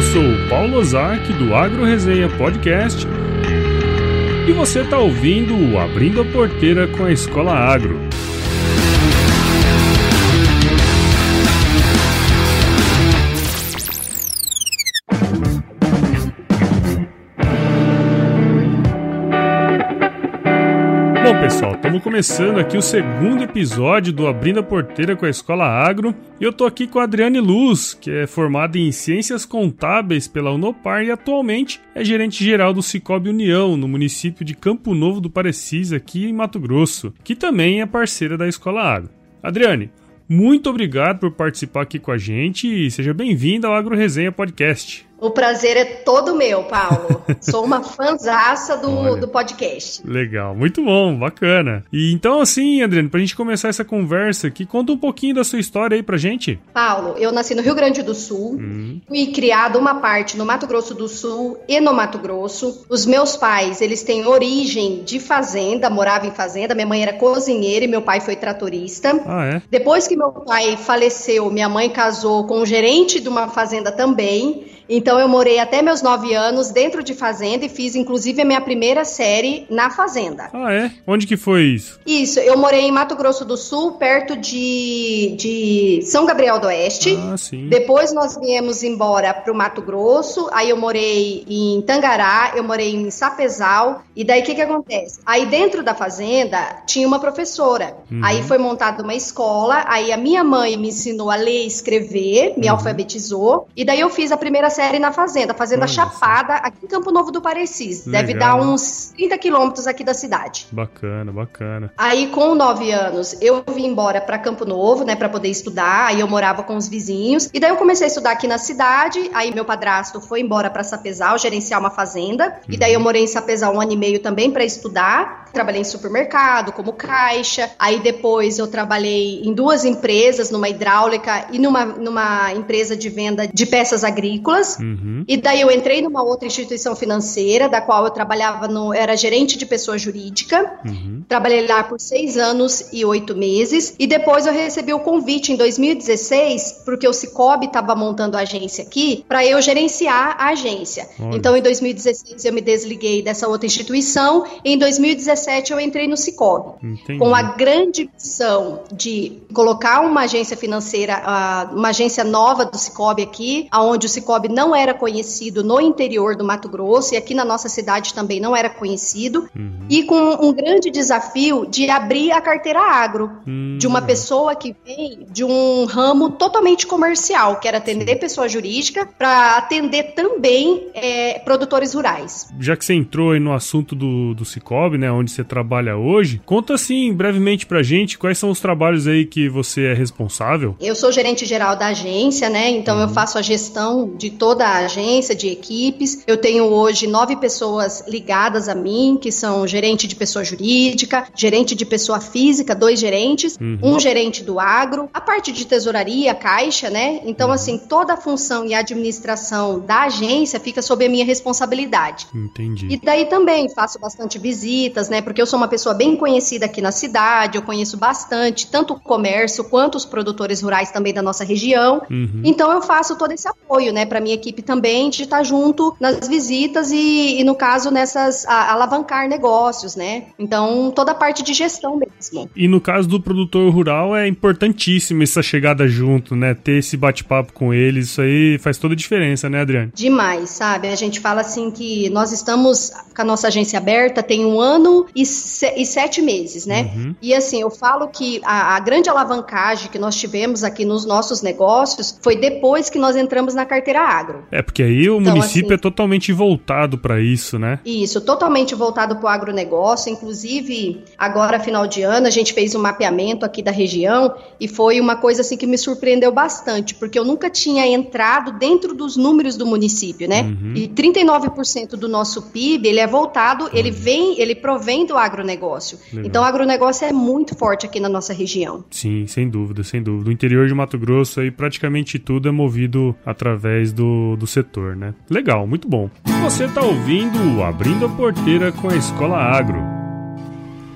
Eu sou o Paulo Ozaki do Agro Resenha Podcast e você está ouvindo o Abrindo a Porteira com a Escola Agro. Bom, pessoal, estamos começando aqui o segundo episódio do Abrindo a Porteira com a Escola Agro. E eu tô aqui com a Adriane Luz, que é formada em Ciências Contábeis pela Unopar e atualmente é gerente geral do Cicobi União, no município de Campo Novo do Parecis, aqui em Mato Grosso, que também é parceira da Escola Agro. Adriane, muito obrigado por participar aqui com a gente e seja bem-vinda ao Agro Resenha Podcast. O prazer é todo meu, Paulo. Sou uma fanzaça do, do podcast. Legal, muito bom, bacana. E então, assim, Adriane, pra gente começar essa conversa aqui, conta um pouquinho da sua história aí pra gente. Paulo, eu nasci no Rio Grande do Sul, uhum. fui criado uma parte no Mato Grosso do Sul e no Mato Grosso. Os meus pais, eles têm origem de fazenda, moravam em fazenda. Minha mãe era cozinheira e meu pai foi tratorista. Ah, é? Depois que meu pai faleceu, minha mãe casou com um gerente de uma fazenda também. Então eu morei até meus nove anos dentro de fazenda e fiz inclusive a minha primeira série na fazenda. Ah, é? Onde que foi isso? Isso, eu morei em Mato Grosso do Sul, perto de, de São Gabriel do Oeste. Ah, sim. Depois nós viemos embora para o Mato Grosso, aí eu morei em Tangará, eu morei em Sapezal, e daí o que que acontece? Aí dentro da fazenda tinha uma professora, uhum. aí foi montada uma escola, aí a minha mãe me ensinou a ler e escrever, me uhum. alfabetizou, e daí eu fiz a primeira série série na Fazenda, Fazenda Nossa. Chapada, aqui em Campo Novo do Parecis. Legal. Deve dar uns 30 quilômetros aqui da cidade. Bacana, bacana. Aí, com 9 anos, eu vim embora para Campo Novo, né, para poder estudar. Aí eu morava com os vizinhos. E daí eu comecei a estudar aqui na cidade. Aí meu padrasto foi embora para Sapezal, gerenciar uma fazenda. Uhum. E daí eu morei em Sapezal um ano e meio também para estudar. Trabalhei em supermercado, como caixa. Aí depois eu trabalhei em duas empresas, numa hidráulica e numa, numa empresa de venda de peças agrícolas. Uhum. E daí eu entrei numa outra instituição financeira, da qual eu trabalhava no. era gerente de pessoa jurídica. Uhum. Trabalhei lá por seis anos e oito meses. E depois eu recebi o convite em 2016, porque o Cicobi estava montando a agência aqui, para eu gerenciar a agência. Olha. Então em 2016 eu me desliguei dessa outra instituição. Em 2017 eu entrei no Cicobi. Entendi. Com a grande missão de colocar uma agência financeira, uma agência nova do Cicobi aqui, aonde o Cicobi não não era conhecido no interior do Mato Grosso e aqui na nossa cidade também não era conhecido, uhum. e com um grande desafio de abrir a carteira agro uhum. de uma pessoa que vem de um ramo totalmente comercial, que era atender pessoa jurídica, para atender também é, produtores rurais. Já que você entrou aí no assunto do, do Cicobi, né, onde você trabalha hoje, conta assim brevemente pra gente quais são os trabalhos aí que você é responsável. Eu sou gerente geral da agência, né, então uhum. eu faço a gestão de toda a agência de equipes. Eu tenho hoje nove pessoas ligadas a mim, que são gerente de pessoa jurídica, gerente de pessoa física, dois gerentes, uhum. um gerente do agro, a parte de tesouraria, caixa, né? Então, uhum. assim, toda a função e administração da agência fica sob a minha responsabilidade. Entendi. E daí também faço bastante visitas, né? Porque eu sou uma pessoa bem conhecida aqui na cidade, eu conheço bastante, tanto o comércio quanto os produtores rurais também da nossa região. Uhum. Então, eu faço todo esse apoio, né, para minha equipe também de estar junto nas visitas e, e no caso, nessas a, alavancar negócios, né? Então, toda a parte de gestão mesmo. E no caso do produtor rural, é importantíssimo essa chegada junto, né? Ter esse bate-papo com eles, isso aí faz toda a diferença, né, Adriane? Demais, sabe? A gente fala assim que nós estamos com a nossa agência aberta tem um ano e, se, e sete meses, né? Uhum. E assim, eu falo que a, a grande alavancagem que nós tivemos aqui nos nossos negócios foi depois que nós entramos na carteira agro. É, porque aí o então, município assim, é totalmente voltado para isso, né? Isso, totalmente voltado para o agronegócio. Inclusive, agora, final de ano, a gente fez um mapeamento aqui da região e foi uma coisa assim que me surpreendeu bastante, porque eu nunca tinha entrado dentro dos números do município, né? Uhum. E 39% do nosso PIB, ele é voltado, uhum. ele vem, ele provém do agronegócio. Legal. Então, o agronegócio é muito forte aqui na nossa região. Sim, sem dúvida, sem dúvida. O interior de Mato Grosso aí praticamente tudo é movido através do do, setor, né? Legal, muito bom. Você está ouvindo Abrindo a Porteira com a Escola Agro.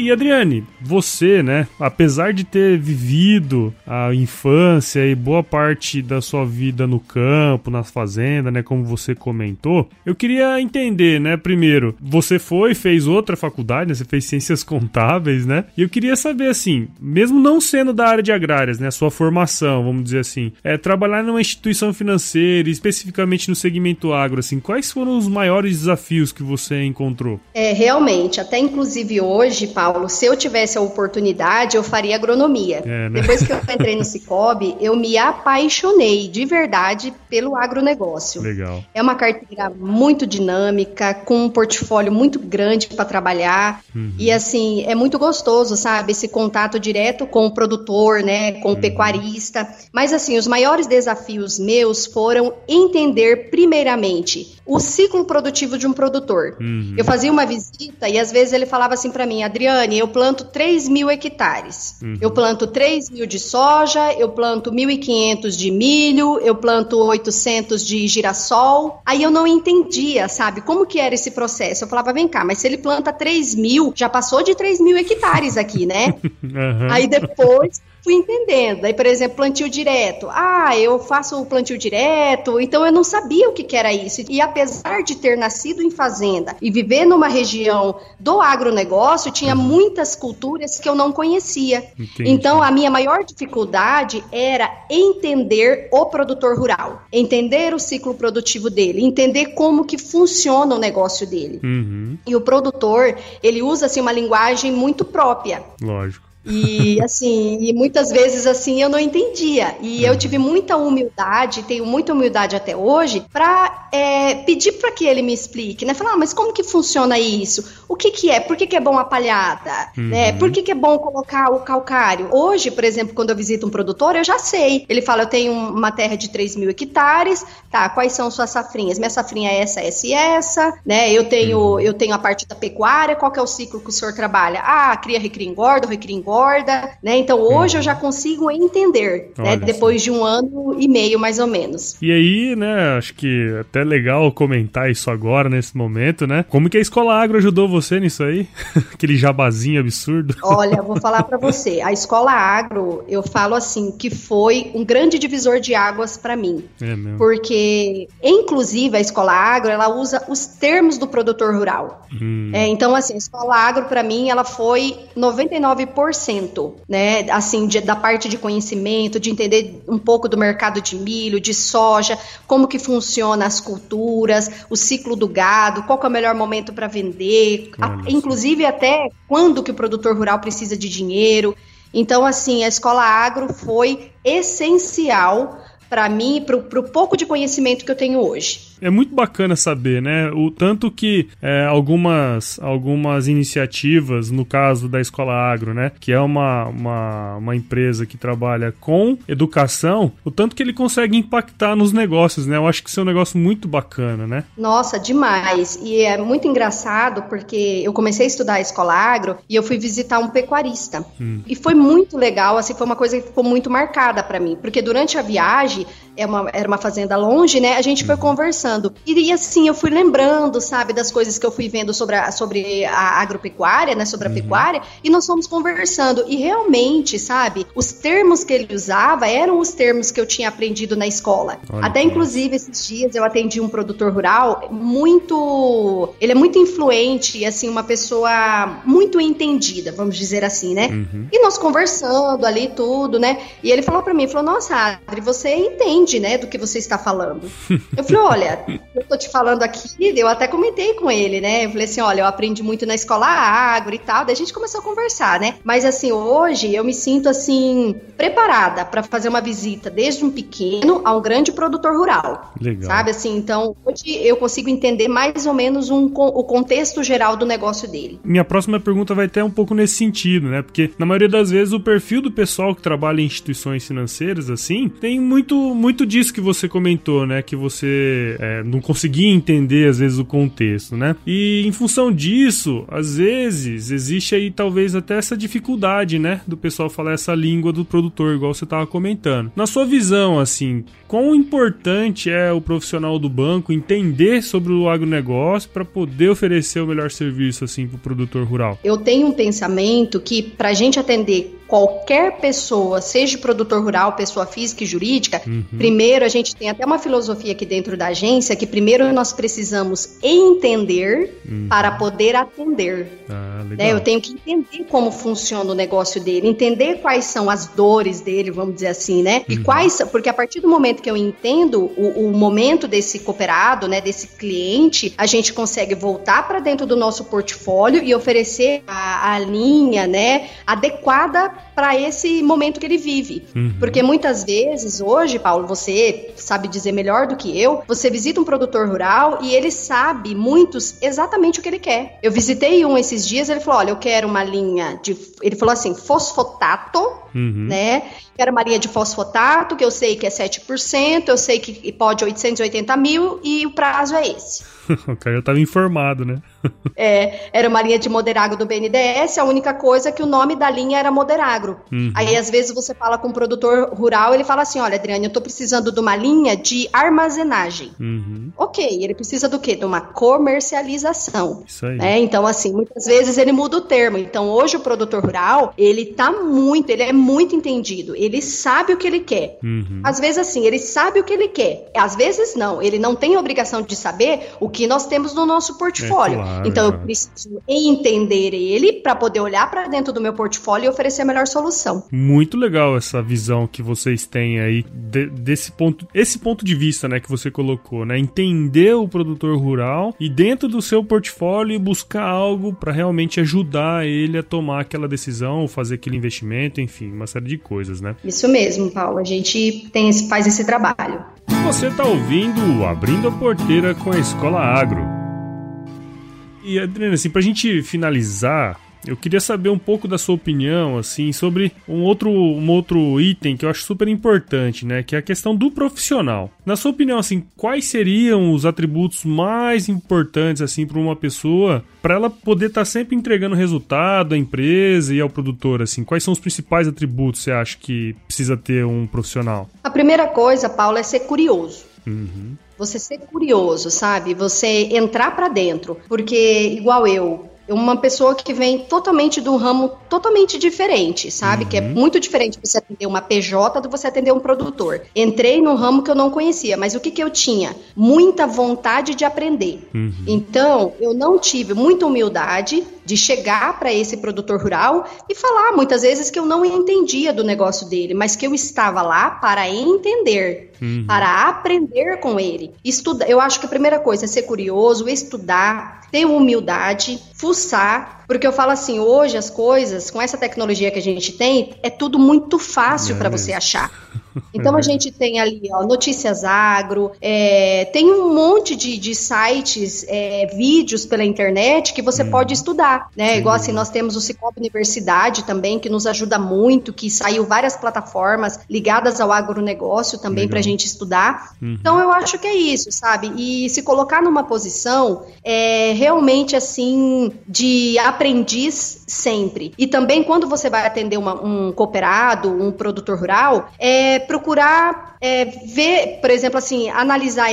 E Adriane, você, né, apesar de ter vivido a infância e boa parte da sua vida no campo, nas fazendas, né, como você comentou, eu queria entender, né, primeiro, você foi, fez outra faculdade, né, você fez ciências contábeis, né? E eu queria saber assim, mesmo não sendo da área de agrárias, né, sua formação, vamos dizer assim, é trabalhar numa instituição financeira, especificamente no segmento agro, assim, quais foram os maiores desafios que você encontrou? É, realmente, até inclusive hoje, Paulo, se eu tivesse a oportunidade, eu faria agronomia. É, né? Depois que eu entrei no Cicobi, eu me apaixonei de verdade pelo agronegócio. Legal. É uma carteira muito dinâmica, com um portfólio muito grande para trabalhar. Uhum. E assim, é muito gostoso, sabe? Esse contato direto com o produtor, né? Com o uhum. pecuarista. Mas assim, os maiores desafios meus foram entender primeiramente o ciclo produtivo de um produtor. Uhum. Eu fazia uma visita e às vezes ele falava assim para mim, Adriane, eu planto 3 mil hectares. Uhum. Eu planto 3 mil de soja, eu planto 1.500 de milho, eu planto 800 de girassol. Aí eu não entendia, sabe, como que era esse processo. Eu falava, vem cá, mas se ele planta 3 mil, já passou de 3 mil hectares aqui, né? uhum. Aí depois fui entendendo. Aí, por exemplo, plantio direto. Ah, eu faço o plantio direto, então eu não sabia o que, que era isso. E apesar de ter nascido em fazenda e viver numa região do agronegócio, tinha uhum. muitas culturas que eu não conhecia. Entendi. Então, a minha maior dificuldade era entender o produtor rural, entender o ciclo produtivo dele, entender como que funciona o negócio dele. Uhum. E o produtor, ele usa assim uma linguagem muito própria. Lógico. E assim, e muitas vezes assim eu não entendia. E eu tive muita humildade, tenho muita humildade até hoje, para é, pedir para que ele me explique, né? Falar, ah, mas como que funciona isso? O que que é? Por que, que é bom a palhada? Uhum. Né? Por que, que é bom colocar o calcário? Hoje, por exemplo, quando eu visito um produtor, eu já sei. Ele fala, eu tenho uma terra de 3 mil hectares, tá? Quais são suas safrinhas? Minha safrinha é essa, essa e essa, né? Eu tenho, uhum. eu tenho a parte da pecuária, qual que é o ciclo que o senhor trabalha? Ah, cria, recria, engorda, recria, engorda né? Então hoje eu já consigo entender, né? Depois de um ano e meio, mais ou menos. E aí, né, acho que é até legal comentar isso agora, nesse momento, né? Como que a Escola Agro ajudou você nisso aí? Aquele jabazinho absurdo. Olha, eu vou falar para você. A Escola Agro, eu falo assim, que foi um grande divisor de águas para mim. É mesmo. Porque, inclusive, a Escola Agro, ela usa os termos do produtor rural. Hum. É, então, assim, a Escola Agro, para mim, ela foi 99% né? Assim, de, da parte de conhecimento, de entender um pouco do mercado de milho, de soja, como que funciona as culturas, o ciclo do gado, qual é o melhor momento para vender, a, inclusive até quando que o produtor rural precisa de dinheiro. Então, assim, a escola agro foi essencial para mim para o pouco de conhecimento que eu tenho hoje. É muito bacana saber, né? O tanto que é, algumas, algumas iniciativas, no caso da Escola Agro, né? Que é uma, uma, uma empresa que trabalha com educação, o tanto que ele consegue impactar nos negócios, né? Eu acho que isso é um negócio muito bacana, né? Nossa, demais. E é muito engraçado porque eu comecei a estudar a Escola Agro e eu fui visitar um pecuarista. Hum. E foi muito legal, assim, foi uma coisa que ficou muito marcada para mim, porque durante a viagem é uma, era uma fazenda longe, né? A gente foi uhum. Conversando. E, assim, eu fui lembrando, sabe, das coisas que eu fui vendo sobre a, sobre a agropecuária, né? Sobre a uhum. pecuária, e nós fomos conversando. E realmente, sabe, os termos que ele usava eram os termos que eu tinha aprendido na escola. Olha Até, inclusive, esses dias eu atendi um produtor rural muito. Ele é muito influente, assim, uma pessoa muito entendida, vamos dizer assim, né? Uhum. E nós conversando ali, tudo, né? E ele falou para mim, falou, nossa, Adri, você entende, né, do que você está falando. Eu falei, olha, eu tô te falando aqui, eu até comentei com ele, né? Eu falei assim, olha, eu aprendi muito na escola agro e tal, daí a gente começou a conversar, né? Mas assim, hoje eu me sinto assim preparada para fazer uma visita desde um pequeno a um grande produtor rural. Legal. Sabe assim, então, hoje eu consigo entender mais ou menos um, o contexto geral do negócio dele. Minha próxima pergunta vai ter um pouco nesse sentido, né? Porque na maioria das vezes o perfil do pessoal que trabalha em instituições financeiras assim, tem muito, muito muito disso que você comentou, né? Que você é, não conseguia entender, às vezes, o contexto, né? E em função disso, às vezes, existe aí talvez até essa dificuldade, né? Do pessoal falar essa língua do produtor, igual você estava comentando. Na sua visão, assim, quão importante é o profissional do banco entender sobre o agronegócio para poder oferecer o melhor serviço, assim, para o produtor rural? Eu tenho um pensamento que, para a gente atender qualquer pessoa, seja produtor rural, pessoa física e jurídica, uhum. primeiro a gente tem até uma filosofia aqui dentro da agência que primeiro nós precisamos entender uhum. para poder atender. Ah, né? Eu tenho que entender como funciona o negócio dele, entender quais são as dores dele, vamos dizer assim, né? E uhum. quais, porque a partir do momento que eu entendo o, o momento desse cooperado, né, desse cliente, a gente consegue voltar para dentro do nosso portfólio e oferecer a, a linha, né, adequada para esse momento que ele vive. Uhum. Porque muitas vezes, hoje, Paulo, você sabe dizer melhor do que eu, você visita um produtor rural e ele sabe, muitos, exatamente o que ele quer. Eu visitei um esses dias, ele falou: olha, eu quero uma linha de. Ele falou assim, fosfotato, uhum. né? Quero uma linha de fosfotato, que eu sei que é 7%, eu sei que pode 880 mil e o prazo é esse. o cara já estava informado, né? é, era uma linha de Moderagro do BNDES, a única coisa é que o nome da linha era Moderagro. Uhum. Aí, às vezes, você fala com um produtor rural, ele fala assim: olha, Adriane, eu tô precisando de uma linha de armazenagem. Uhum. Ok, ele precisa do quê? De uma comercialização. Isso aí. Né? Então, assim, muitas vezes ele muda o termo. Então, hoje o produtor rural, ele tá muito, ele é muito entendido. Ele sabe o que ele quer. Uhum. Às vezes, assim, ele sabe o que ele quer. Às vezes, não. Ele não tem a obrigação de saber o que nós temos no nosso portfólio. É, claro. Claro, então eu preciso entender ele para poder olhar para dentro do meu portfólio e oferecer a melhor solução. Muito legal essa visão que vocês têm aí de, desse ponto, esse ponto de vista, né, que você colocou, né? Entender o produtor rural e dentro do seu portfólio buscar algo para realmente ajudar ele a tomar aquela decisão, fazer aquele investimento, enfim, uma série de coisas, né? Isso mesmo, Paulo. A gente tem, faz esse trabalho. Você está ouvindo Abrindo a Porteira com a Escola Agro. E Adriana, assim, pra gente finalizar, eu queria saber um pouco da sua opinião, assim, sobre um outro, um outro item que eu acho super importante, né? Que é a questão do profissional. Na sua opinião, assim, quais seriam os atributos mais importantes, assim, para uma pessoa, para ela poder estar tá sempre entregando resultado à empresa e ao produtor, assim? Quais são os principais atributos você acha que precisa ter um profissional? A primeira coisa, Paulo, é ser curioso. Uhum. Você ser curioso, sabe? Você entrar para dentro. Porque, igual eu, uma pessoa que vem totalmente de um ramo totalmente diferente, sabe? Uhum. Que é uhum. muito diferente você atender uma PJ do você atender um produtor. Entrei num ramo que eu não conhecia, mas o que, que eu tinha? Muita vontade de aprender. Uhum. Então, eu não tive muita humildade de chegar para esse produtor rural e falar muitas vezes que eu não entendia do negócio dele, mas que eu estava lá para entender, uhum. para aprender com ele. Estuda, eu acho que a primeira coisa é ser curioso, estudar, ter humildade, fuçar, porque eu falo assim, hoje as coisas, com essa tecnologia que a gente tem, é tudo muito fácil é para você achar. Então a gente tem ali, ó, Notícias Agro, é, tem um monte de, de sites, é, vídeos pela internet que você hum. pode estudar, né? Sim. Igual assim, nós temos o Cicobi Universidade também, que nos ajuda muito, que saiu várias plataformas ligadas ao agronegócio também para a gente estudar. Uhum. Então eu acho que é isso, sabe? E se colocar numa posição é realmente assim de aprendiz sempre. E também quando você vai atender uma, um cooperado, um produtor rural, é procurar é, ver, por exemplo, assim, analisar,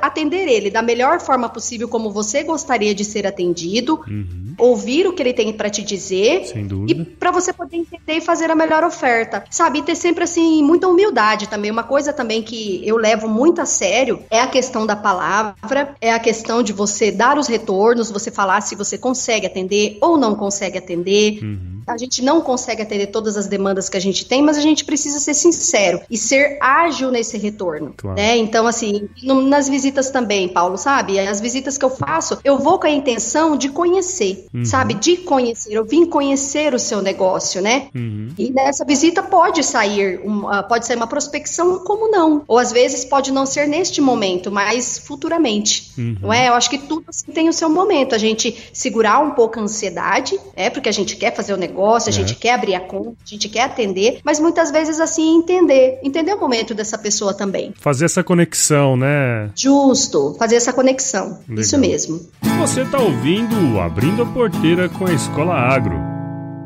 atender ele da melhor forma possível, como você gostaria de ser atendido, uhum. ouvir o que ele tem para te dizer, e para você poder entender e fazer a melhor oferta, sabe? E ter sempre assim muita humildade também. Uma coisa também que eu levo muito a sério é a questão da palavra, é a questão de você dar os retornos, você falar se você consegue atender ou não consegue atender. Uhum. A gente não consegue atender todas as demandas que a gente tem, mas a gente precisa ser sincero e ser ágil nesse retorno, claro. né? Então, assim, no, nas visitas também, Paulo, sabe? As visitas que eu faço, eu vou com a intenção de conhecer, uhum. sabe? De conhecer. Eu vim conhecer o seu negócio, né? Uhum. E nessa visita pode sair, uma, pode sair uma prospecção, como não? Ou às vezes pode não ser neste momento, mas futuramente, uhum. não é? Eu acho que tudo assim, tem o seu momento. A gente segurar um pouco a ansiedade, é porque a gente quer fazer o negócio negócio, a é. gente quer abrir a conta, a gente quer atender, mas muitas vezes assim entender, entender o momento dessa pessoa também. Fazer essa conexão, né? Justo, fazer essa conexão. Legal. Isso mesmo. Você está ouvindo Abrindo a Porteira com a Escola Agro.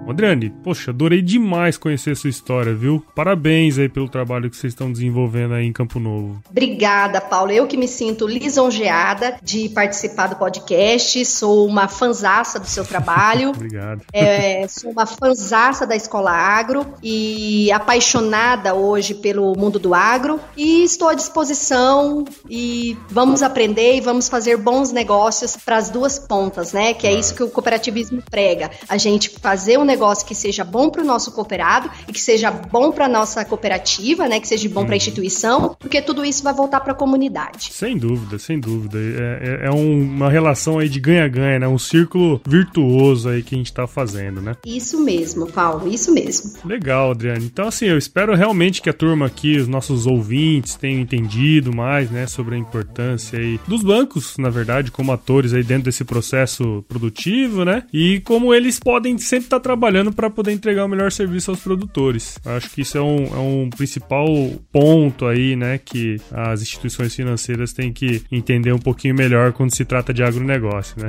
Adriane, poxa, adorei demais conhecer a sua história, viu? Parabéns aí pelo trabalho que vocês estão desenvolvendo aí em Campo Novo. Obrigada, Paulo. Eu que me sinto lisonjeada de participar do podcast. Sou uma fanzaça do seu trabalho. Obrigado. É, sou uma fanzaça da Escola Agro e apaixonada hoje pelo mundo do agro. E estou à disposição e vamos aprender e vamos fazer bons negócios para as duas pontas, né? Que é isso que o cooperativismo prega. A gente fazer um negócio negócio que seja bom para o nosso cooperado e que seja bom para a nossa cooperativa, né? Que seja bom para a uhum. instituição, porque tudo isso vai voltar para a comunidade. Sem dúvida, sem dúvida. É, é, é um, uma relação aí de ganha-ganha, né? Um círculo virtuoso aí que a gente está fazendo, né? Isso mesmo, Paulo, isso mesmo. Legal, Adriane. Então, assim, eu espero realmente que a turma aqui, os nossos ouvintes, tenham entendido mais, né, sobre a importância aí dos bancos, na verdade, como atores aí dentro desse processo produtivo, né? E como eles podem sempre estar tá trabalhando trabalhando para poder entregar o melhor serviço aos produtores. Acho que isso é um, é um principal ponto aí, né, que as instituições financeiras têm que entender um pouquinho melhor quando se trata de agronegócio, né?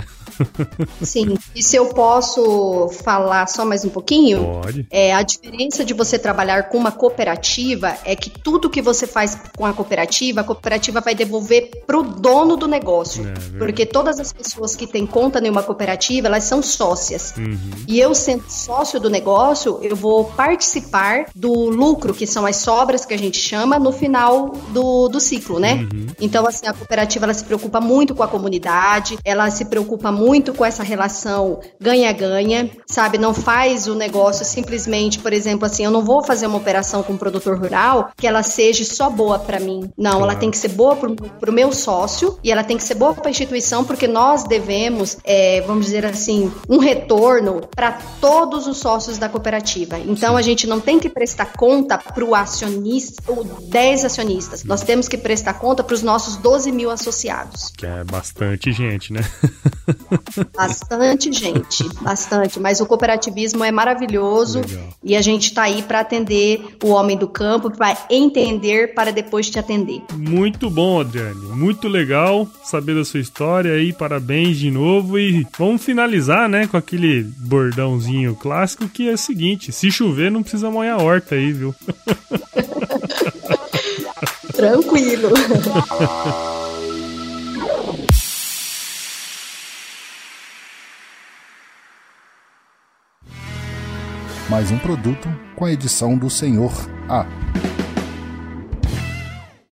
Sim, e se eu posso falar só mais um pouquinho? Pode. É, a diferença de você trabalhar com uma cooperativa é que tudo que você faz com a cooperativa, a cooperativa vai devolver pro dono do negócio. É, porque todas as pessoas que têm conta em uma cooperativa, elas são sócias. Uhum. E eu sendo sócio do negócio, eu vou participar do lucro, que são as sobras que a gente chama, no final do, do ciclo, né? Uhum. Então, assim, a cooperativa ela se preocupa muito com a comunidade, ela se preocupa muito com essa relação ganha-ganha, sabe? Não faz o negócio simplesmente, por exemplo, assim, eu não vou fazer uma operação com um produtor rural que ela seja só boa para mim. Não, claro. ela tem que ser boa para o meu sócio e ela tem que ser boa para a instituição, porque nós devemos, é, vamos dizer assim, um retorno para todos todos os sócios da cooperativa. Então a gente não tem que prestar conta para o acionista, ou 10 acionistas. Nós temos que prestar conta para os nossos 12 mil associados. Que é bastante gente, né? Bastante gente, bastante. Mas o cooperativismo é maravilhoso Legal. e a gente está aí para atender o homem do campo, para entender para depois te atender. Muito bom, Adriane. Muito legal saber da sua história aí. Parabéns de novo e vamos finalizar, né, com aquele bordãozinho clássico que é o seguinte: se chover, não precisa molhar a horta aí, viu? Tranquilo. Mais um produto com a edição do Senhor A.